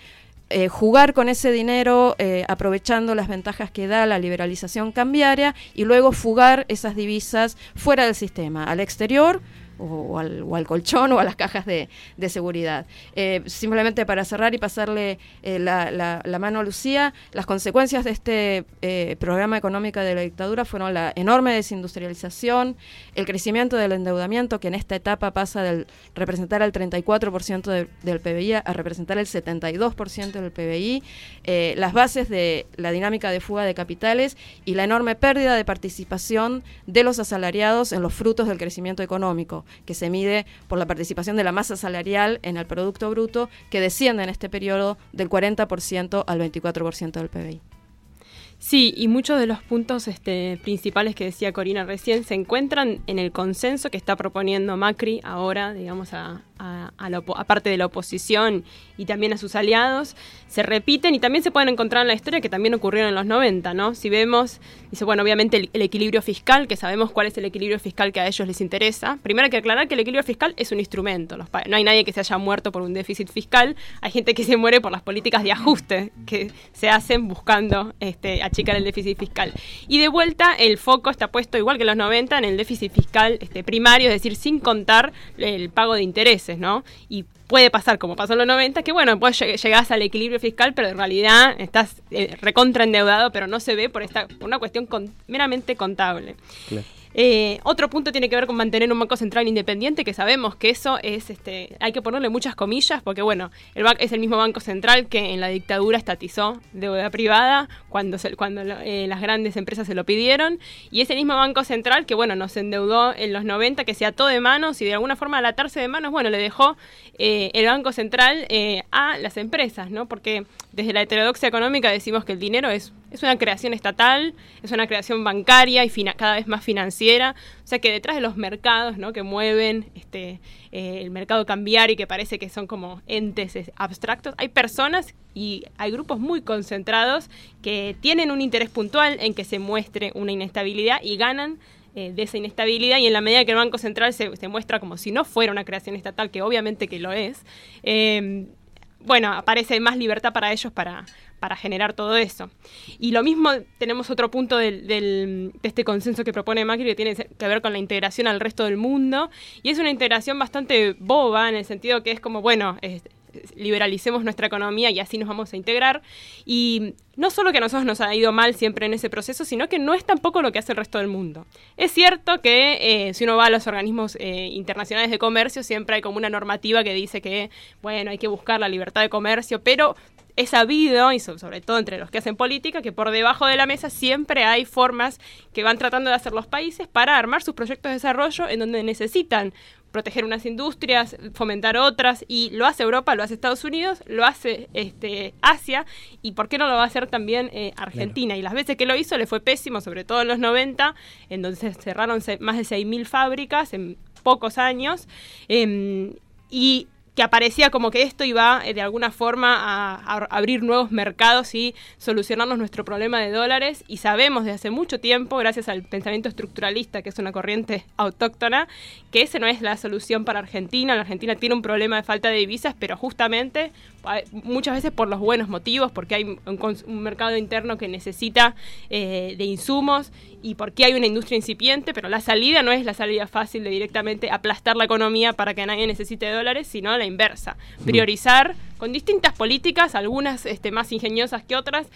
eh, jugar con ese dinero eh, aprovechando las ventajas que da la liberalización cambiaria y luego fugar esas divisas fuera del sistema, al exterior o, al, al, colchón o a las cajas de, seguridad. Eh, simplemente para cerrar y pasarle eh, la, mano a Lucía, las consecuencias de este eh, programa económico de la dictadura fueron la enorme desindustrialización, el crecimiento del endeudamiento, que en esta etapa pasa del representar el 34% de, del PBI a representar el 72% del PBI, las bases de la dinámica de fuga de capitales y la enorme pérdida de participación de los asalariados en los frutos del crecimiento económico que se mide por la participación de la masa salarial en el Producto Bruto, que desciende en este periodo del 40% al 24% del PBI. Sí, y muchos de los puntos este, principales que decía Corina recién se encuentran en el consenso que está proponiendo Macri ahora, digamos, a, a, la parte de la oposición y también a sus aliados, se repiten y también se pueden encontrar en la historia que también ocurrieron en los 90, ¿no? Si vemos, dice, bueno, obviamente el, equilibrio fiscal, que sabemos cuál es el equilibrio fiscal que a ellos les interesa. Primero hay que aclarar que el equilibrio fiscal es un instrumento. No hay nadie que se haya muerto por un déficit fiscal, hay gente que se muere por las políticas de ajuste que se hacen buscando este, achicar el déficit fiscal. Y de vuelta, el foco está puesto igual que en los 90 en el déficit fiscal este, primario, es decir, sin contar el pago de ¿no? Y puede pasar como pasó en los 90, que bueno, lleg- llegás al equilibrio fiscal, pero en realidad estás eh, recontra endeudado, pero no se ve por esta por una cuestión con- meramente contable. Eh, otro punto tiene que ver con mantener un banco central independiente, que sabemos que eso es, este, hay que ponerle muchas comillas, porque bueno, el es el mismo banco central que en la dictadura estatizó deuda privada cuando, se- cuando eh, las grandes empresas se lo pidieron, y es el mismo banco central que bueno, nos endeudó en los 90, que se ató de manos y de alguna forma al atarse de manos, bueno, le dejó eh, el banco central eh, a las empresas, ¿no? Porque desde la heterodoxia económica decimos que el dinero es, es una creación estatal, es una creación bancaria y cada vez más financiera. O sea que detrás de los mercados ¿no? que mueven este, eh, el mercado cambiario y que parece que son como entes abstractos, hay personas y hay grupos muy concentrados que tienen un interés puntual en que se muestre una inestabilidad y ganan eh, de esa inestabilidad y en la medida que el Banco Central se, se muestra como si no fuera una creación estatal, que obviamente que lo es, eh, bueno, aparece más libertad para ellos para, para generar todo eso. Y lo mismo tenemos otro punto del, de este consenso que propone Macri que tiene que ver con la integración al resto del mundo. Y es una integración bastante boba en el sentido que es como, bueno, liberalicemos nuestra economía y así nos vamos a integrar. Y no solo que a nosotros nos ha ido mal siempre en ese proceso, sino que no es tampoco lo que hace el resto del mundo. Es cierto que eh, si uno va a los organismos eh, internacionales de comercio, siempre hay como una normativa que dice que, bueno, hay que buscar la libertad de comercio, pero es sabido, y so- sobre todo entre los que hacen política, que por debajo de la mesa siempre hay formas que van tratando de hacer los países para armar sus proyectos de desarrollo en donde necesitan proteger unas industrias, fomentar otras, y lo hace Europa, lo hace Estados Unidos, lo hace este, Asia, y por qué no lo va a hacer también eh, Argentina. Y las veces que lo hizo le fue pésimo, sobre todo en los 90, en donde se cerraron más de 6.000 fábricas en pocos años, em, y que aparecía como que esto iba eh, de alguna forma a, abrir nuevos mercados y solucionarnos nuestro problema de dólares y sabemos desde hace mucho tiempo, gracias al pensamiento estructuralista, que es una corriente autóctona, que ese no es la solución para Argentina. La Argentina tiene un problema de falta de divisas, pero justamente muchas veces por los buenos motivos, porque hay un, mercado interno que necesita eh, de insumos y porque hay una industria incipiente, pero la salida no es la salida fácil de directamente aplastar la economía para que nadie necesite dólares, sino la inversa. Priorizar con distintas políticas, algunas este, más ingeniosas que otras,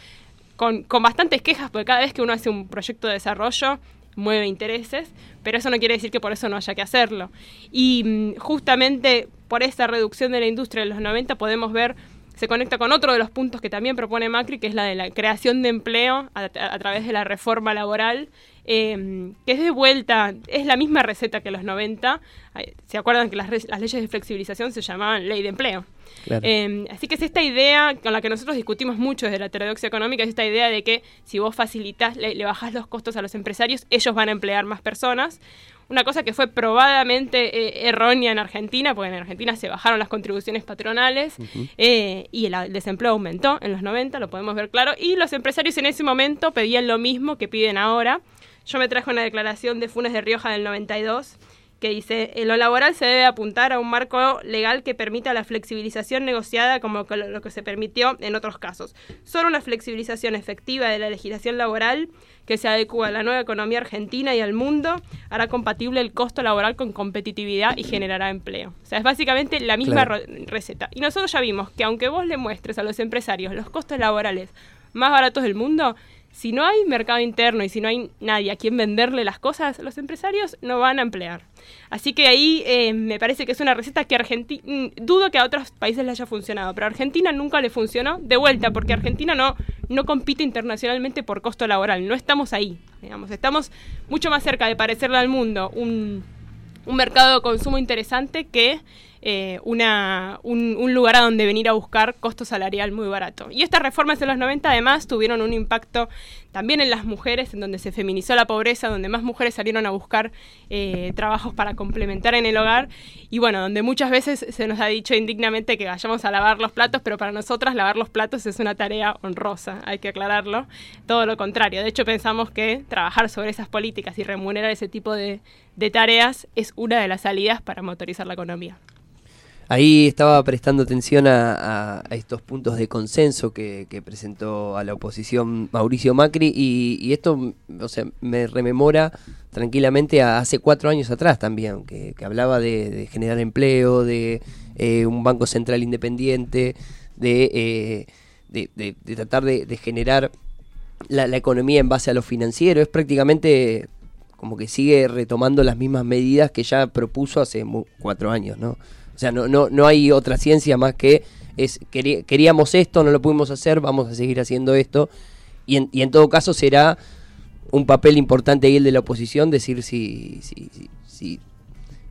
con, con bastantes quejas, porque cada vez que uno hace un proyecto de desarrollo mueve intereses, pero eso no quiere decir que por eso no haya que hacerlo. Y mm, justamente por esa reducción de la industria de los 90 podemos ver, se conecta con otro de los puntos que también propone Macri, que es la de la creación de empleo a, a través de la reforma laboral, eh, que es de vuelta, es la misma receta que los 90. Ay, ¿Se acuerdan que las, leyes de flexibilización se llamaban ley de empleo? Claro. Eh, así que es esta idea con la que nosotros discutimos mucho desde la heterodoxia económica, es esta idea de que si vos facilitas, le, le bajás los costos a los empresarios, ellos van a emplear más personas. Una cosa que fue probadamente eh, errónea en Argentina, porque en Argentina se bajaron las contribuciones patronales eh, y el, el desempleo aumentó en los 90, lo podemos ver claro, y los empresarios en ese momento pedían lo mismo que piden ahora. Yo me traje una declaración de Funes de Rioja del 92 que dice, en lo laboral se debe apuntar a un marco legal que permita la flexibilización negociada como lo que se permitió en otros casos. Solo una flexibilización efectiva de la legislación laboral que se adecua a la nueva economía argentina y al mundo hará compatible el costo laboral con competitividad y generará empleo. O sea, es básicamente la misma Claro. receta. Y nosotros ya vimos que aunque vos le muestres a los empresarios los costos laborales más baratos del mundo, si no hay mercado interno y si no hay nadie a quien venderle las cosas, los empresarios no van a emplear. Así que ahí eh, me parece que es una receta que Argentina, dudo que a otros países le haya funcionado, pero a Argentina nunca le funcionó de vuelta, porque Argentina no, no compite internacionalmente por costo laboral, no estamos ahí, digamos, estamos mucho más cerca de parecerle al mundo un, un mercado de consumo interesante que eh, una, un, lugar a donde venir a buscar costo salarial muy barato. Y estas reformas en los 90 además tuvieron un impacto también en las mujeres, en donde se feminizó la pobreza, donde más mujeres salieron a buscar eh, trabajos para complementar en el hogar y bueno, donde muchas veces se nos ha dicho indignamente que vayamos a lavar los platos, pero para nosotras lavar los platos es una tarea honrosa, hay que aclararlo. Todo lo contrario, de hecho pensamos que trabajar sobre esas políticas y remunerar ese tipo de, de tareas es una de las salidas para motorizar la economía. Ahí estaba prestando atención a, estos puntos de consenso que, presentó a la oposición Mauricio Macri y, y esto, o sea, me rememora tranquilamente a hace cuatro años atrás también, que, hablaba de, generar empleo, de eh, un banco central independiente, de, eh, tratar de, generar la, la economía en base a lo financiero. Es prácticamente como que sigue retomando las mismas medidas que ya propuso hace cuatro años, ¿no? O sea, no, no, no hay otra ciencia más que es querí- queríamos esto, no lo pudimos hacer, vamos a seguir haciendo esto. Y en, todo caso será un papel importante ahí el de la oposición decir si, si, si,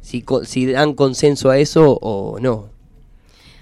si, si dan consenso a eso o no.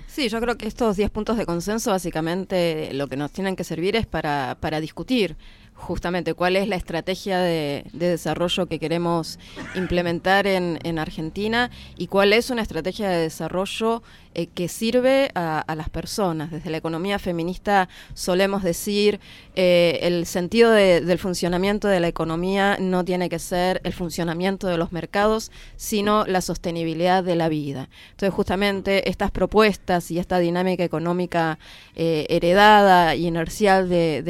Sí, yo creo que estos 10 puntos de consenso básicamente lo que nos tienen que servir es para, para discutir justamente cuál es la estrategia de, de desarrollo que queremos implementar en, en Argentina y cuál es una estrategia de desarrollo eh, que sirve a, las personas. Desde la economía feminista solemos decir eh, el sentido de- del funcionamiento de la economía no tiene que ser el funcionamiento de los mercados, sino la sostenibilidad de la vida. Entonces, justamente estas propuestas y esta dinámica económica eh, heredada y inercial de,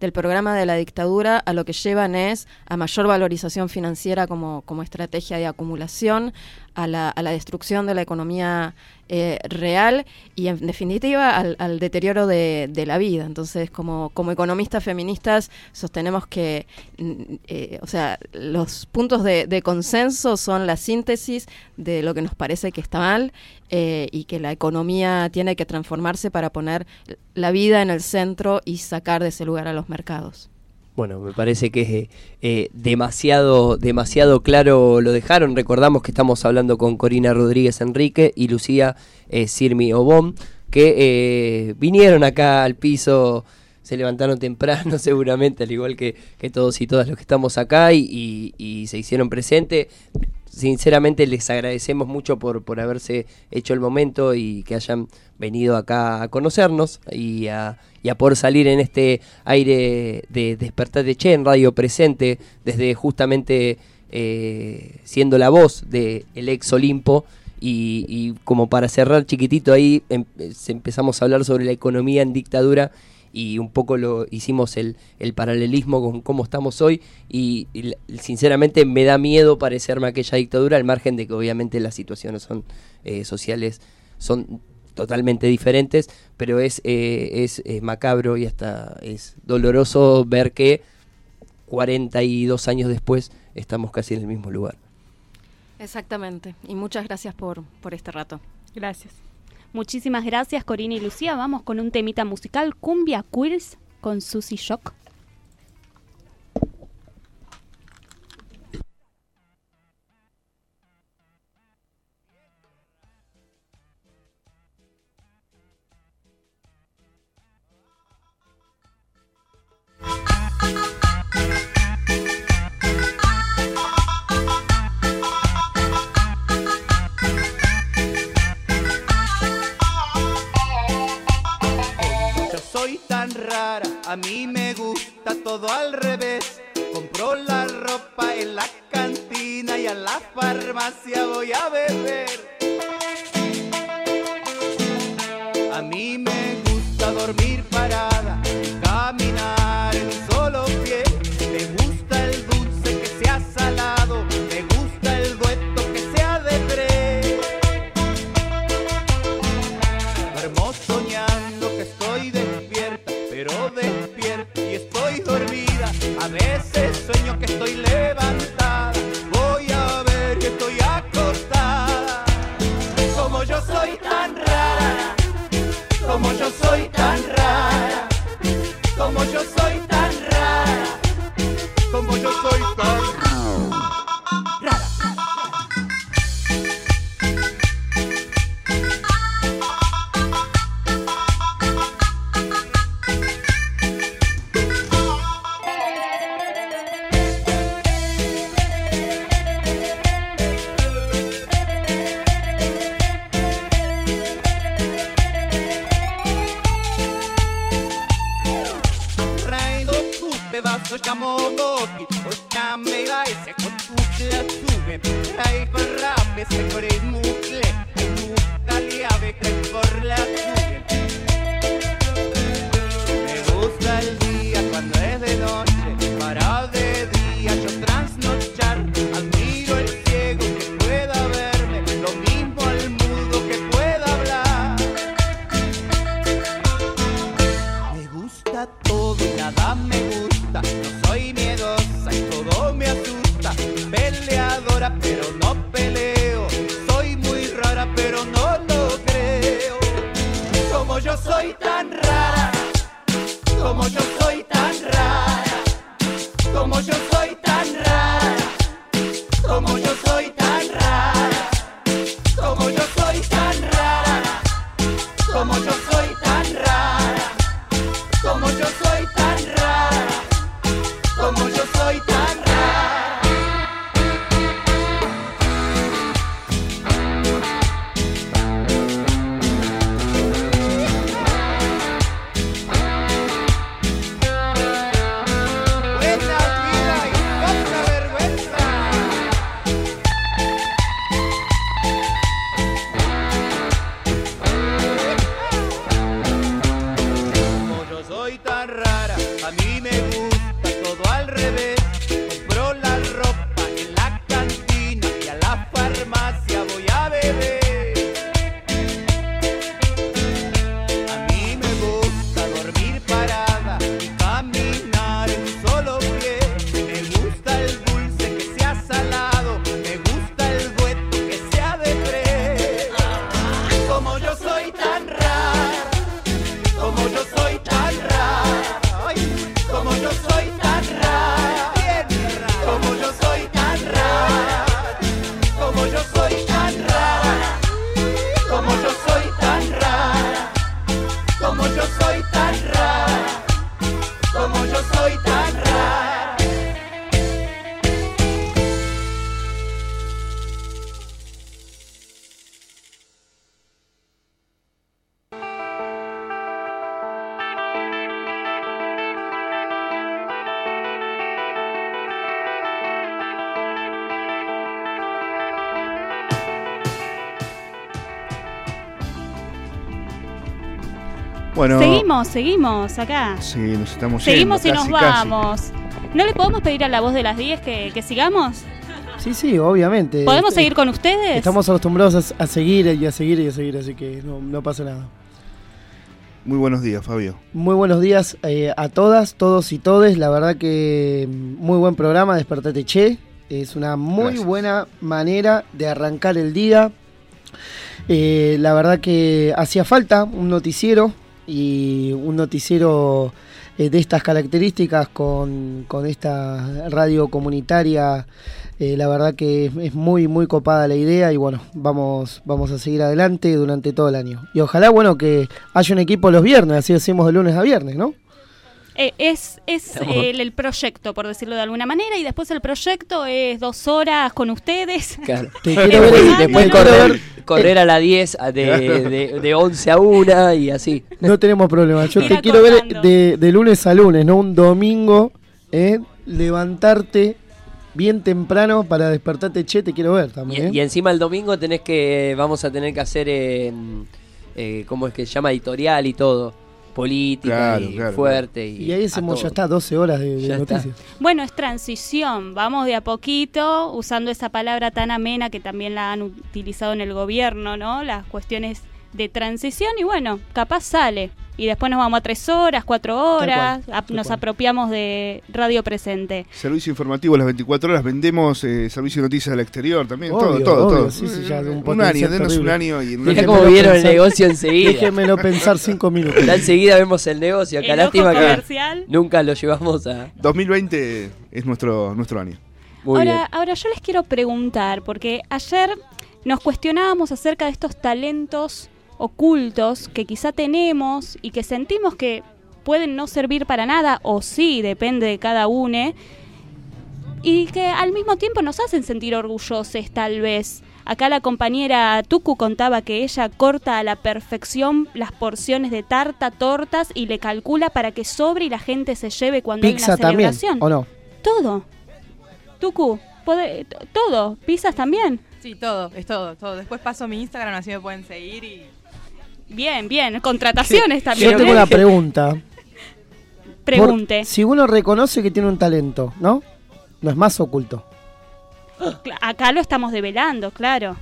del programa de la dictadura a lo que llevan es a mayor valorización financiera como, como estrategia de acumulación, a la, a la destrucción de la economía eh, real y en definitiva al, al deterioro de, de la vida. Entonces, como, como economistas feministas sostenemos que, eh, o sea, los puntos de, de consenso son la síntesis de lo que nos parece que está mal eh, y que la economía tiene que transformarse para poner la vida en el centro y sacar de ese lugar a los mercados. Bueno, me parece que eh, demasiado, demasiado claro lo dejaron. Recordamos que estamos hablando con Corina Rodríguez Enrique y Lucía eh, Sirmi Obón, que eh, vinieron acá al piso, se levantaron temprano seguramente, al igual que, todos y todas los que estamos acá, y, y- y se hicieron presentes. Sinceramente les agradecemos mucho por, por haberse hecho el momento y que hayan venido acá a conocernos y a, y a poder salir en este aire de Despertar de Che en Radio Presente, desde justamente eh, siendo la voz del el ex Olimpo. Y, como para cerrar chiquitito ahí, em- empezamos a hablar sobre la economía en dictadura y un poco lo hicimos el, el paralelismo con cómo estamos hoy y, sinceramente me da miedo parecerme a aquella dictadura al margen de que obviamente las situaciones son eh, sociales son totalmente diferentes pero es, eh, es eh, macabro y hasta es doloroso ver que 42 años después estamos casi en el mismo lugar Exactamente. Y muchas gracias por, por este rato. Gracias. Muchísimas gracias, Corina y Lucía. Vamos con un temita musical, Cumbia Queers, con Susy Shock. Soy tan rara, a mí me gusta todo al revés. Compro la ropa en la cantina y a la farmacia voy a beber. A mí me gusta dormir parada Bueno, Seguimos, seguimos acá. Sí, nos estamos Seguimos y nos casi. vamos. ¿No le podemos pedir a la voz de las 10 que, que sigamos? Sí, sí, obviamente. ¿Podemos Este, seguir con ustedes? Estamos acostumbrados a, a seguir y a seguir y a seguir, así que no, no pasa nada. Muy buenos días, Fabio. Muy buenos días eh, a todas, todos y todes. La verdad que mm, muy buen programa, Despertate Che. Es una muy Gracias. buena manera de arrancar el día. Eh, la verdad que hacía falta un noticiero y un noticiero eh, de estas características con, con esta radio comunitaria. Eh, la verdad que es, muy, muy copada la idea y bueno, vamos, vamos a seguir adelante durante todo el año. Y ojalá, bueno, que haya un equipo los viernes, así hacemos de lunes a viernes, ¿no? Eh, es es el, el proyecto, por decirlo de alguna manera, y después el proyecto es dos horas con ustedes. Claro. Te quiero ver- Escuchándolo. después correr, correr a la 10 a- de, de, de 11 a 1 y así. No tenemos problema. Yo te quiero ver de, de lunes a lunes, ¿no? Un domingo, ¿eh? levantarte bien temprano para despertarte, che, te quiero ver Y, también. y encima el domingo tenés que, vamos a tener que hacer, eh, eh, ¿cómo es que se llama? Editorial y todo. Política Claro, y claro, fuerte. Y, Y, ahí hacemos, ya está, 12 horas de, de Ya está. noticias. Bueno, es transición, vamos de a poquito, usando esa palabra tan amena que también la han utilizado en el gobierno, ¿no? Las cuestiones de transición y bueno, capaz sale. Y después nos vamos a tres horas, cuatro horas, cual, nos cual. apropiamos de Radio Presente. Servicio informativo las 24 horas, vendemos eh, servicio de noticias del exterior también, Obvio, todo, todo, obvio, todo. sí, sí, ya de un un año, denos un año y en un Mirá año- cómo vieron el pensar. negocio enseguida. Déjemelo pensar cinco minutos. Ya enseguida vemos el negocio. Acá El lástima que comercial. nunca lo llevamos a... 2020 es nuestro, nuestro año. Muy ahora, bien. ahora yo les quiero preguntar, porque ayer nos cuestionábamos acerca de estos talentos ocultos que quizá tenemos y que sentimos que pueden no servir para nada, o sí, depende de cada uno, y que al mismo tiempo nos hacen sentir orgullosos tal vez. Acá la compañera Tuku contaba que ella corta a la perfección las porciones de tarta, tortas y le calcula para que sobre y la gente se lleve cuando hay Pizza una también, celebración. ¿o no? Todo. Tuku, todo. Pizzas también. Sí, todo, es todo, todo. Después paso mi Instagram, así me pueden seguir y... Bien, bien. Contrataciones también. Yo tengo una pregunta. Pregunte. Por- si uno reconoce que tiene un talento, ¿no? No es más oculto. Acá lo estamos develando, claro.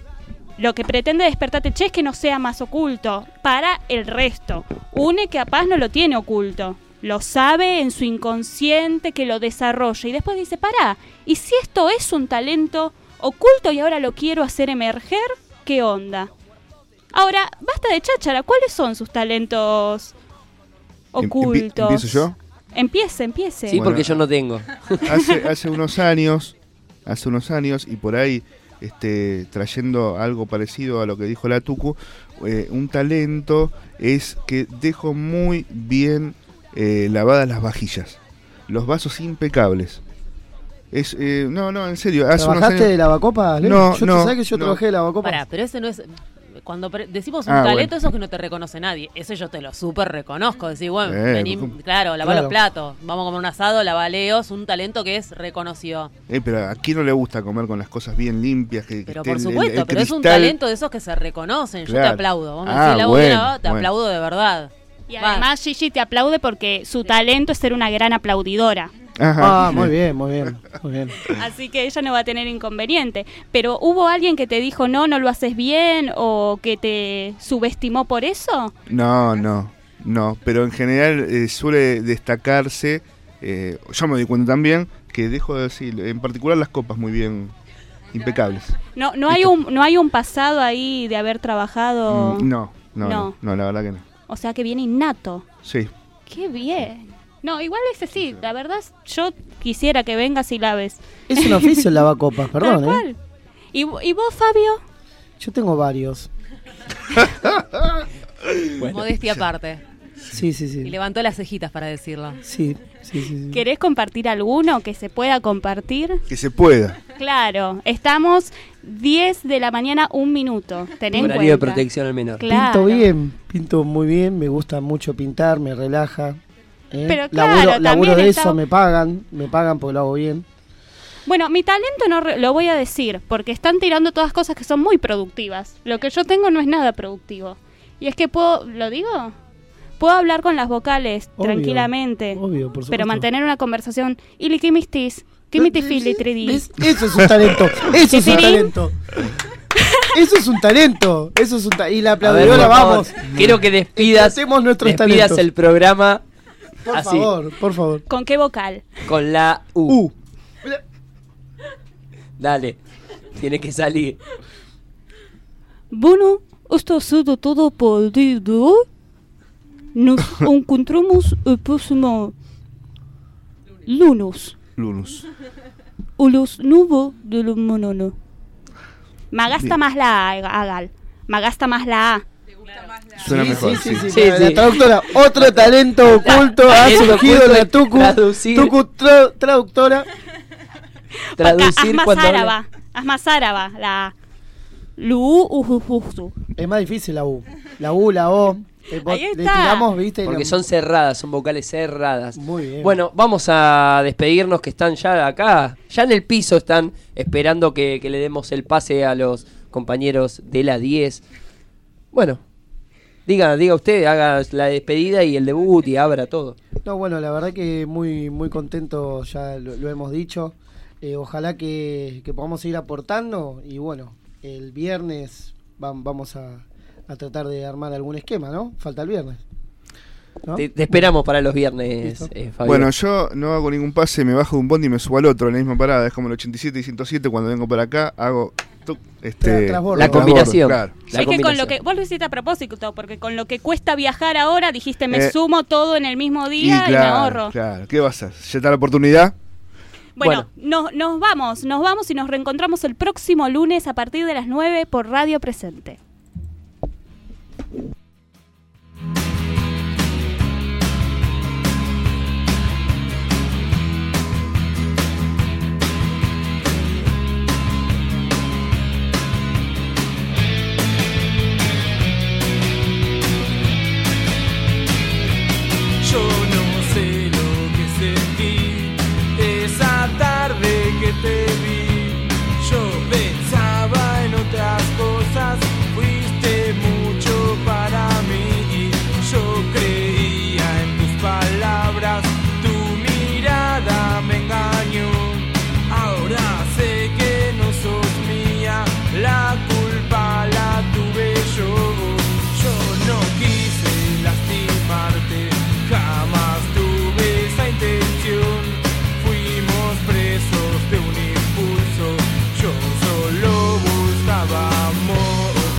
Lo que pretende Despertate Che es que no sea más oculto para el resto. Une que capaz no lo tiene oculto. Lo sabe en su inconsciente que lo desarrolla. Y después dice, pará, ¿y si esto es un talento oculto y ahora lo quiero hacer emerger? ¿Qué onda? Ahora, basta de cháchara. ¿Cuáles son sus talentos ocultos? ¿Empiezo yo? Empiece, empiece. Sí, porque yo no tengo. hace, hace unos años, hace unos años, y por ahí este, trayendo algo parecido a lo que dijo la Tucu, eh, un talento es que dejo muy bien eh, lavadas las vajillas, los vasos impecables. Es, eh, no, no, en serio. Hace unos ¿Trabajaste años- de lavacopas, Leo? No, yo, no, ¿tú sabes que yo no. trabajé de lavacopas? Pará, pero ese no es. Cuando pre- decimos un Ah, talento, bueno. eso es que no te reconoce nadie. Eso yo te lo súper reconozco. Decir, bueno, Eh, vení, claro, lava Claro. los platos. Vamos a comer un asado, lava leos. Un talento que es reconocido. Eh, pero a quién no le gusta comer con las cosas bien limpias. Que, que Pero por el- el- supuesto, el pero es un talento de esos que se reconocen. Yo te aplaudo. Vos me Ah, decís, bueno, lavado, te bueno. aplaudo de verdad. Y además Gigi te aplaude porque su talento es ser una gran aplaudidora. Ah, muy bien, muy bien, muy bien. Así que ella no va a tener inconveniente. Pero ¿hubo alguien que te dijo no, no lo haces bien o que te subestimó por eso? No, no, no. Pero en general eh, suele destacarse, eh, yo me doy cuenta también, que dejo de decir, en particular las copas muy bien impecables. No, no hay un, no hay un pasado ahí de haber trabajado. Mm, No, no, No. no, no, la verdad que no. O sea que viene innato. Sí. Qué bien. No, igual ese sí, la verdad yo quisiera que vengas y laves. Es un oficio el lavacopas, perdón, Tal ¿eh? ¿Y, vo- ¿Y vos, Fabio? Yo tengo varios. Modestia aparte. Sí, sí, Y sí. levantó las cejitas para decirlo. Sí, sí, sí. sí. ¿Querés compartir alguno que se pueda compartir? Que se pueda. Claro, estamos 10 de la mañana, un minuto. Ten en Horario de cuenta. protección al menor. Claro. Pinto bien, pinto muy bien, me gusta mucho pintar, me relaja. ¿Eh? Pero claro, laburo, también laburo de está- eso, me pagan, me pagan porque lo hago bien. Bueno, mi talento no re- lo voy a decir, porque están tirando todas cosas que son muy productivas. Lo que yo tengo no es nada productivo. Y es que puedo, ¿lo digo? Puedo hablar con las vocales Obvio, tranquilamente, obvio, por supuesto. pero mantener una conversación. ¿Y qué mistis? ¿Qué mistis fili tridi? ¿Ves? Eso es un talento, eso es un talento. Eso es un talento, eso es un ta- Y la A ver, aplaudidora, por favor, vamos. Quiero que despidas, despidas talentos. el programa Por así, favor, por favor. ¿Con qué vocal? con la U. Dale, tiene que salir. Bueno, esto ha sido todo por el día de hoy. Nos encontramos el próximo lunes. Lunus. O los nubos de los mononos. Me gasta Bien. más la A, Agal. Me gasta más la A. Suena Sí, mejor. sí, sí, sí, Sí, la- traductora, otro talento oculto ha surgido la Tucu, traducir. Tucu tra- traductora. Traducir más cuando áraba. Haz más áraba. La. Lu, ujujuju. Es más difícil la U. La U, la O. eh, Ahí le está. tiramos, viste. Porque son cerradas, son vocales cerradas. Muy bien. Bueno, vamos a despedirnos que están ya acá, ya en el piso están esperando que, que le demos el pase a los compañeros de la 10. Bueno, diga, diga usted, haga la despedida y el debut y abra todo. No, bueno, la verdad que muy, muy contento, ya lo, lo hemos dicho. Eh, ojalá que, que podamos seguir aportando y bueno, el viernes vam- vamos a, a tratar de armar algún esquema, ¿no? Falta el viernes. ¿no? Te, te esperamos para los viernes, eh, Fabio. Bueno, yo no hago ningún pase, me bajo de un bondi y me subo al otro en la misma parada. Es como el 87 y 107. Cuando vengo para acá, hago tuc, este, transbordo. La combinación. Claro. La es que con lo que vos lo hiciste a propósito, porque con lo que cuesta viajar ahora dijiste me Eh, sumo todo en el mismo Y día y, me ahorro. claro. ¿Qué vas a hacer? ¿Ya está la oportunidad? Bueno, Nos, nos vamos, nos vamos y nos reencontramos el próximo lunes a partir de las 9 por Radio Presente.